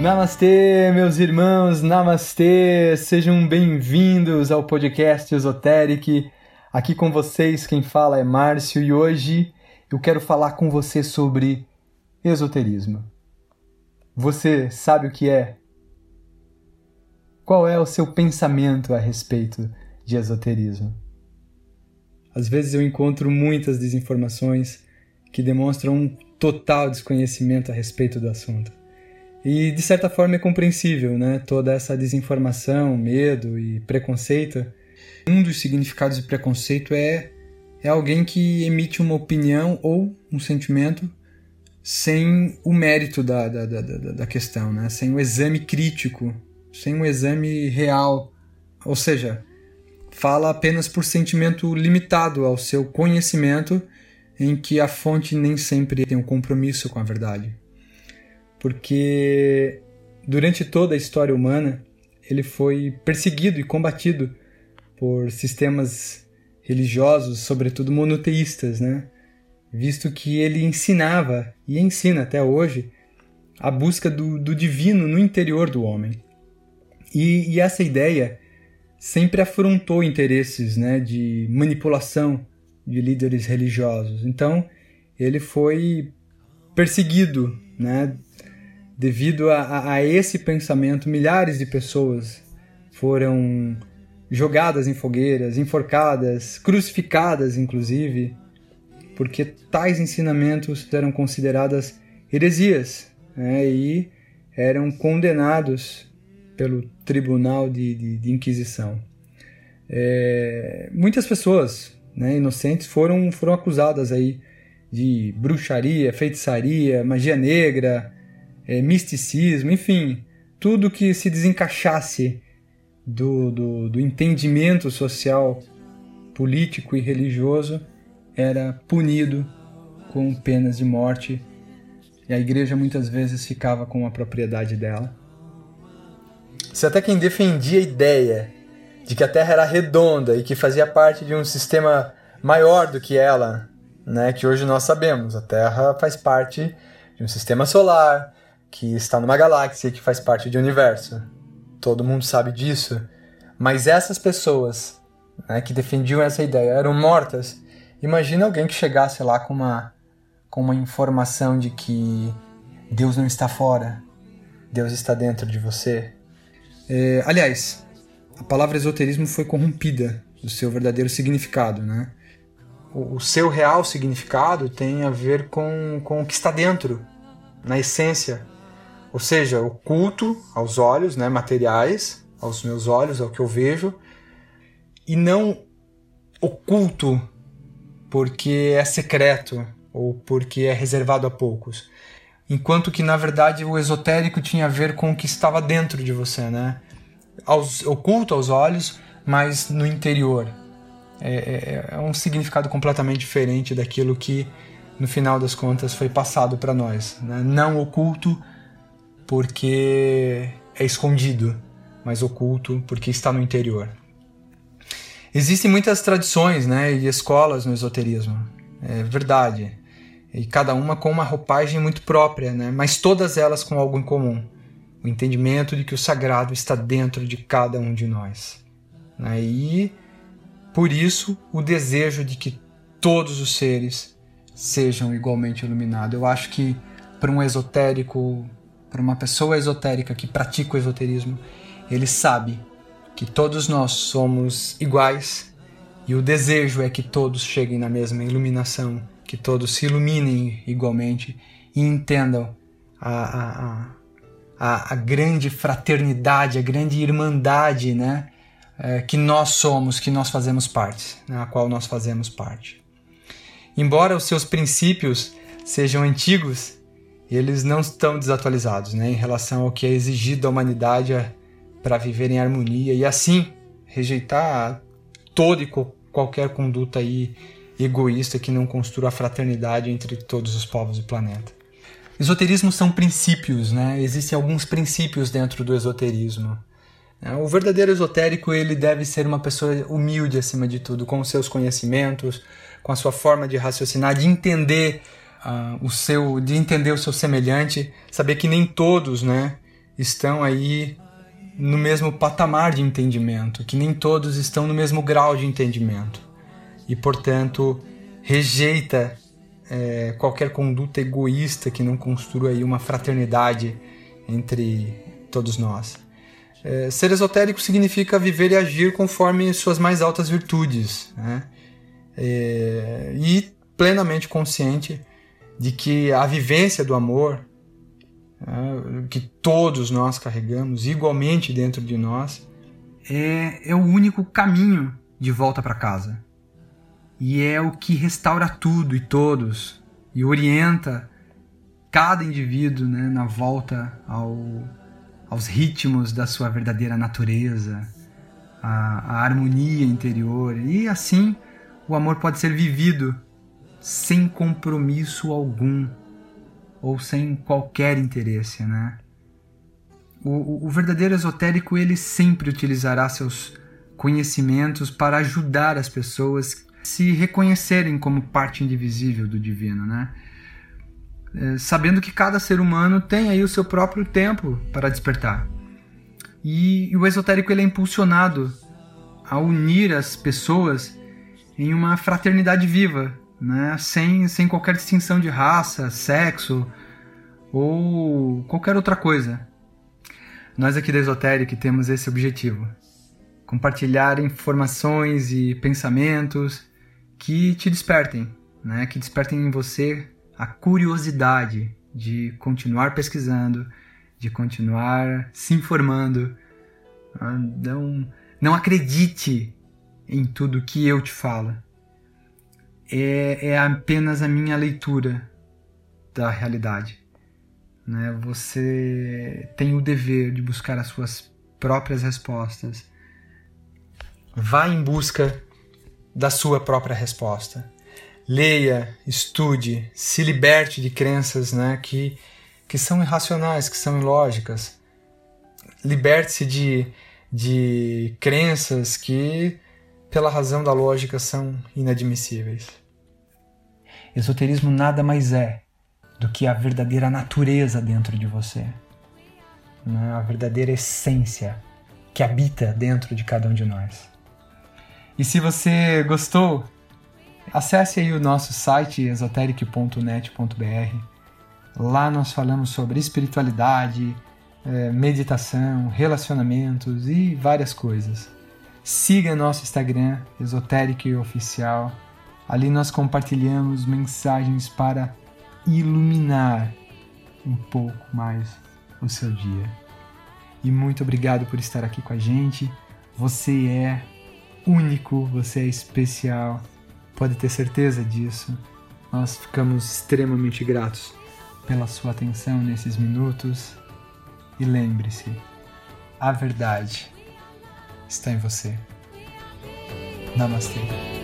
Namastê, meus irmãos, namastê, sejam bem-vindos ao podcast Esoteric. Aqui com vocês quem fala é Márcio e hoje eu quero falar com você sobre esoterismo. Você sabe o que é? Qual é o seu pensamento a respeito de esoterismo? Às vezes eu encontro muitas desinformações que demonstram um total desconhecimento a respeito do assunto. E de certa forma é compreensível, né? Toda essa desinformação, medo e preconceito. Um dos significados de preconceito é é alguém que emite uma opinião ou um sentimento sem o mérito da, da, da, da, questão, né? sem o exame crítico, sem o exame real. Ou seja, fala apenas por sentimento limitado ao seu conhecimento, em que a fonte nem sempre tem um compromisso com a verdade. Porque durante toda a história humana, ele foi perseguido e combatido por sistemas religiosos, sobretudo monoteístas, né? visto que ele ensinava e ensina até hoje a busca do, do divino no interior do homem. E, e, essa ideia sempre afrontou interesses né, de manipulação de líderes religiosos. Então, ele foi perseguido né, devido a, a esse pensamento. Milhares de pessoas foram jogadas em fogueiras, enforcadas, crucificadas, inclusive, porque tais ensinamentos eram consideradas heresias né, e eram condenados pelo Tribunal de, de, de Inquisição. É, muitas pessoas né, inocentes foram, foram acusadas aí de bruxaria, feitiçaria, magia negra, é, misticismo, enfim, tudo que se desencaixasse do, do, do entendimento social, político e religioso era punido com penas de morte e a igreja muitas vezes ficava com a propriedade dela. Se até quem defendia a ideia de que a Terra era redonda e que fazia parte de um sistema maior do que ela, né, que hoje nós sabemos, a Terra faz parte de um sistema solar que está numa galáxia que faz parte do universo todo mundo sabe disso, mas essas pessoas né, que defendiam essa ideia eram mortas. Imagina alguém que chegasse lá com uma, com uma informação de que Deus não está fora, Deus está dentro de você. É, aliás, a palavra esoterismo foi corrompida do seu verdadeiro significado, né? O, o seu real significado tem a ver com, com o que está dentro, na essência ou seja, o culto aos olhos, né, materiais, aos meus olhos, ao que eu vejo, e não o culto porque é secreto ou porque é reservado a poucos. Enquanto que, na verdade, o esotérico tinha a ver com o que estava dentro de você, né? Aos, oculto aos olhos, mas no interior. É, é, é um significado completamente diferente daquilo que, no final das contas, foi passado para nós. Né? Não oculto, porque é escondido, mas oculto porque está no interior. Existem muitas tradições né, e escolas no esoterismo, é verdade, e cada uma com uma roupagem muito própria, né, mas todas elas com algo em comum: o entendimento de que o sagrado está dentro de cada um de nós. Né, e, por isso, o desejo de que todos os seres sejam igualmente iluminados. Eu acho que para um esotérico para uma pessoa esotérica que pratica o esoterismo, ele sabe que todos nós somos iguais e o desejo é que todos cheguem na mesma iluminação, que todos se iluminem igualmente e entendam a, a, a, a grande fraternidade, a grande irmandade né, é, que nós somos, que nós fazemos parte, né, a qual nós fazemos parte. Embora os seus princípios sejam antigos, eles não estão desatualizados né, em relação ao que é exigido da humanidade para viver em harmonia e assim rejeitar toda e qualquer conduta aí egoísta que não construa a fraternidade entre todos os povos do planeta. Esoterismo são princípios, né? Existem alguns princípios dentro do esoterismo. O verdadeiro esotérico ele deve ser uma pessoa humilde acima de tudo, com seus conhecimentos, com a sua forma de raciocinar, de entender o seu, de entender o seu semelhante, saber que nem todos, né, estão aí no mesmo patamar de entendimento, que nem todos estão no mesmo grau de entendimento. E, portanto, rejeita é, qualquer conduta egoísta que não construa aí uma fraternidade entre todos nós. É, ser esotérico significa viver e agir conforme suas mais altas virtudes, né? é, e plenamente consciente de que a vivência do amor, né, que todos nós carregamos igualmente dentro de nós, é, é o único caminho de volta para casa. E é o que restaura tudo e todos e orienta cada indivíduo né, na volta ao, aos ritmos da sua verdadeira natureza, a, a harmonia interior. E assim o amor pode ser vivido sem compromisso algum ou sem qualquer interesse, né? O, o, verdadeiro esotérico ele sempre utilizará seus conhecimentos para ajudar as pessoas a se reconhecerem como parte indivisível do divino, né? É, sabendo que cada ser humano tem aí o seu próprio tempo para despertar. E, e o esotérico ele é impulsionado a unir as pessoas em uma fraternidade viva, né? sem, sem qualquer distinção de raça, sexo ou qualquer outra coisa. Nós aqui da Esotérica temos esse objetivo: compartilhar informações e pensamentos que te despertem, né? que despertem em você a curiosidade de continuar pesquisando, de continuar se informando. Ah, não, não acredite em tudo que eu te falo é, é apenas a minha leitura da realidade. Né? Você tem o dever de buscar as suas próprias respostas. Vá em busca da sua própria resposta. Leia, estude, se liberte de crenças né, que, que são irracionais, que são ilógicas. Liberte-se de, de crenças que, pela razão da lógica, são inadmissíveis. Esoterismo nada mais é do que a verdadeira natureza dentro de você, né? a verdadeira essência que habita dentro de cada um de nós. E se você gostou, acesse aí o nosso site esoteric.net.br. Lá nós falamos sobre espiritualidade, eh, meditação, relacionamentos e várias coisas. Siga nosso Instagram, Esoteric Oficial Ali nós compartilhamos mensagens para iluminar um pouco mais o seu dia. E muito obrigado por estar aqui com a gente. Você é único, você é especial. Pode ter certeza disso. Nós ficamos extremamente gratos pela sua atenção nesses minutos. E lembre-se, a verdade está em você. Namastê.